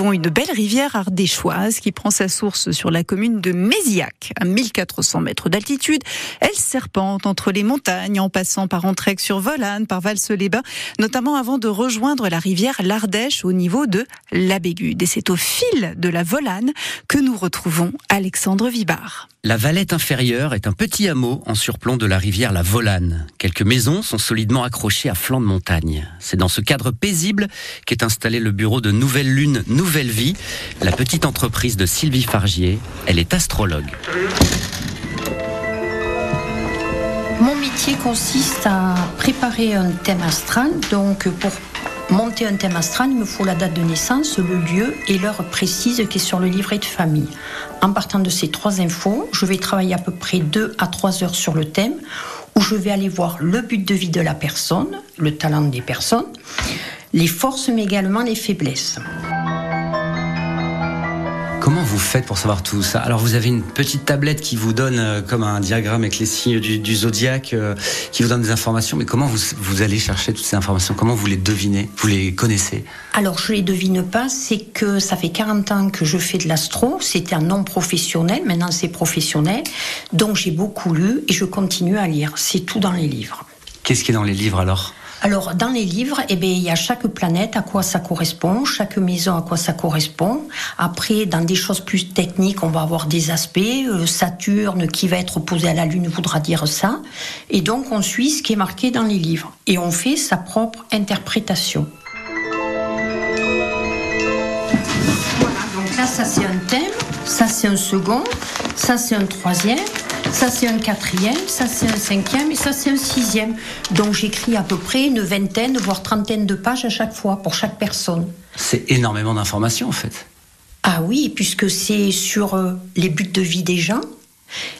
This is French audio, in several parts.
retrouvons une belle rivière ardéchoise qui prend sa source sur la commune de Méziac, à 1400 mètres d'altitude. Elle serpente entre les montagnes en passant par Entraigue sur Volane, par Valse-les-Bains, notamment avant de rejoindre la rivière l'Ardèche au niveau de l'Abégude. Et c'est au fil de la Volane que nous retrouvons Alexandre Vibard. La Valette inférieure est un petit hameau en surplomb de la rivière la Volane. Quelques maisons sont solidement accrochées à flanc de montagne. C'est dans ce cadre paisible qu'est installé le bureau de Nouvelle Lune, Nouvelle Vie, la petite entreprise de Sylvie Fargier. Elle est astrologue. Mon métier consiste à préparer un thème astral. Donc, pour monter un thème astral, il me faut la date de naissance, le lieu et l'heure précise qui est sur le livret de famille. En partant de ces trois infos, je vais travailler à peu près deux à trois heures sur le thème où je vais aller voir le but de vie de la personne, le talent des personnes, les forces mais également les faiblesses. Comment vous faites pour savoir tout ça? Alors vous avez une petite tablette qui vous donne euh, comme un diagramme avec les signes du, zodiaque, euh, qui vous donne des informations, mais comment vous, vous allez chercher toutes ces informations? Comment vous les devinez? Vous les connaissez? Alors je les devine pas, c'est que ça fait 40 ans que je fais de l'astro, c'était un non professionnel, maintenant c'est professionnel, donc j'ai beaucoup lu et je continue à lire, c'est tout dans les livres. Qu'est-ce qui est dans les livres alors? Alors, dans les livres, eh bien, il y a chaque planète à quoi ça correspond, chaque maison à quoi ça correspond. Après, dans des choses plus techniques, on va avoir des aspects. Euh, Saturne qui va être opposé à la Lune voudra dire ça. Et donc, on suit ce qui est marqué dans les livres. Et on fait sa propre interprétation. Voilà, donc là, ça c'est un thème, ça c'est un second, ça c'est un troisième. Ça, c'est un quatrième, ça, c'est un cinquième et ça, c'est un sixième. Donc, j'écris à peu près une vingtaine, voire trentaine de pages à chaque fois, pour chaque personne. C'est énormément d'informations, en fait. Ah oui, puisque c'est sur euh, les buts de vie des gens,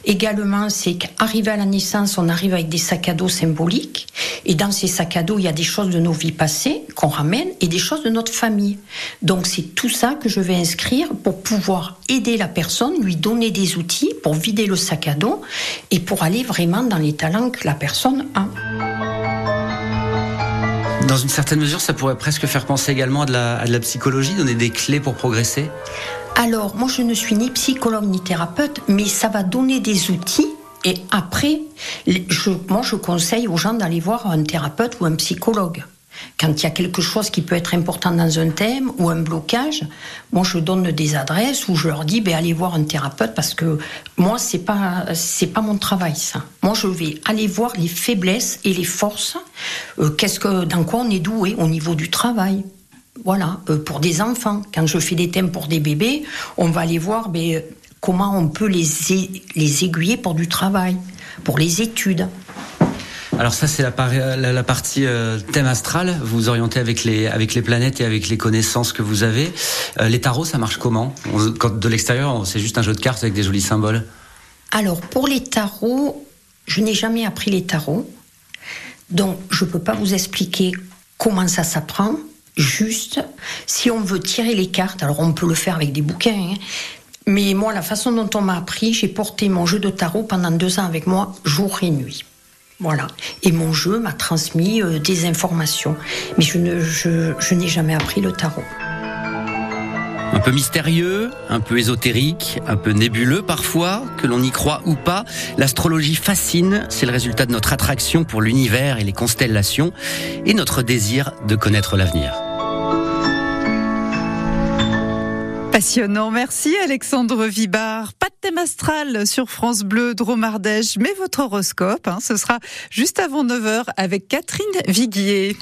Également, c'est qu'arrivé à la naissance, on arrive avec des sacs à dos symboliques. Et dans ces sacs à dos, il y a des choses de nos vies passées qu'on ramène et des choses de notre famille. Donc c'est tout ça que je vais inscrire pour pouvoir aider la personne, lui donner des outils pour vider le sac à dos et pour aller vraiment dans les talents que la personne a. Dans une certaine mesure, ça pourrait presque faire penser également à de la, à de la psychologie, donner des clés pour progresser? Alors, moi, je ne suis ni psychologue ni thérapeute, mais ça va donner des outils. Et après, je, moi, je conseille aux gens d'aller voir un thérapeute ou un psychologue. Quand il y a quelque chose qui peut être important dans un thème ou un blocage, moi je donne des adresses où je leur dis ben, allez voir un thérapeute parce que moi c'est pas pas mon travail ça. Moi je vais aller voir les faiblesses et les forces. Euh, qu'est-ce que dans quoi on est doué au niveau du travail, voilà, euh, pour des enfants. Quand je fais des thèmes pour des bébés, on va aller voir ben, comment on peut les, les aiguiller pour du travail, pour les études. Alors ça c'est la, la, partie euh, thème astral, vous vous orientez avec les, avec les planètes et avec les connaissances que vous avez. Euh, les tarots ça marche comment? Quand de l'extérieur c'est juste un jeu de cartes avec des jolis symboles Alors pour les tarots, je n'ai jamais appris les tarots, donc je ne peux pas vous expliquer comment ça s'apprend juste. Si on veut tirer les cartes, alors on peut le faire avec des bouquins, hein. mais moi, la façon dont on m'a appris, j'ai porté mon jeu de tarot pendant deux ans avec moi, jour et nuit. Voilà. Et mon jeu m'a transmis euh, des informations. Mais je, je n'ai jamais appris le tarot. Un peu mystérieux, un peu ésotérique, un peu nébuleux parfois, que l'on y croit ou pas, l'astrologie fascine, c'est le résultat de notre attraction pour l'univers et les constellations, et notre désir de connaître l'avenir. Merci Alexandre Vibard. Pas de thème astral sur France Bleu Dromardèche, mais votre horoscope, hein, ce sera juste avant 9h avec Catherine Viguier.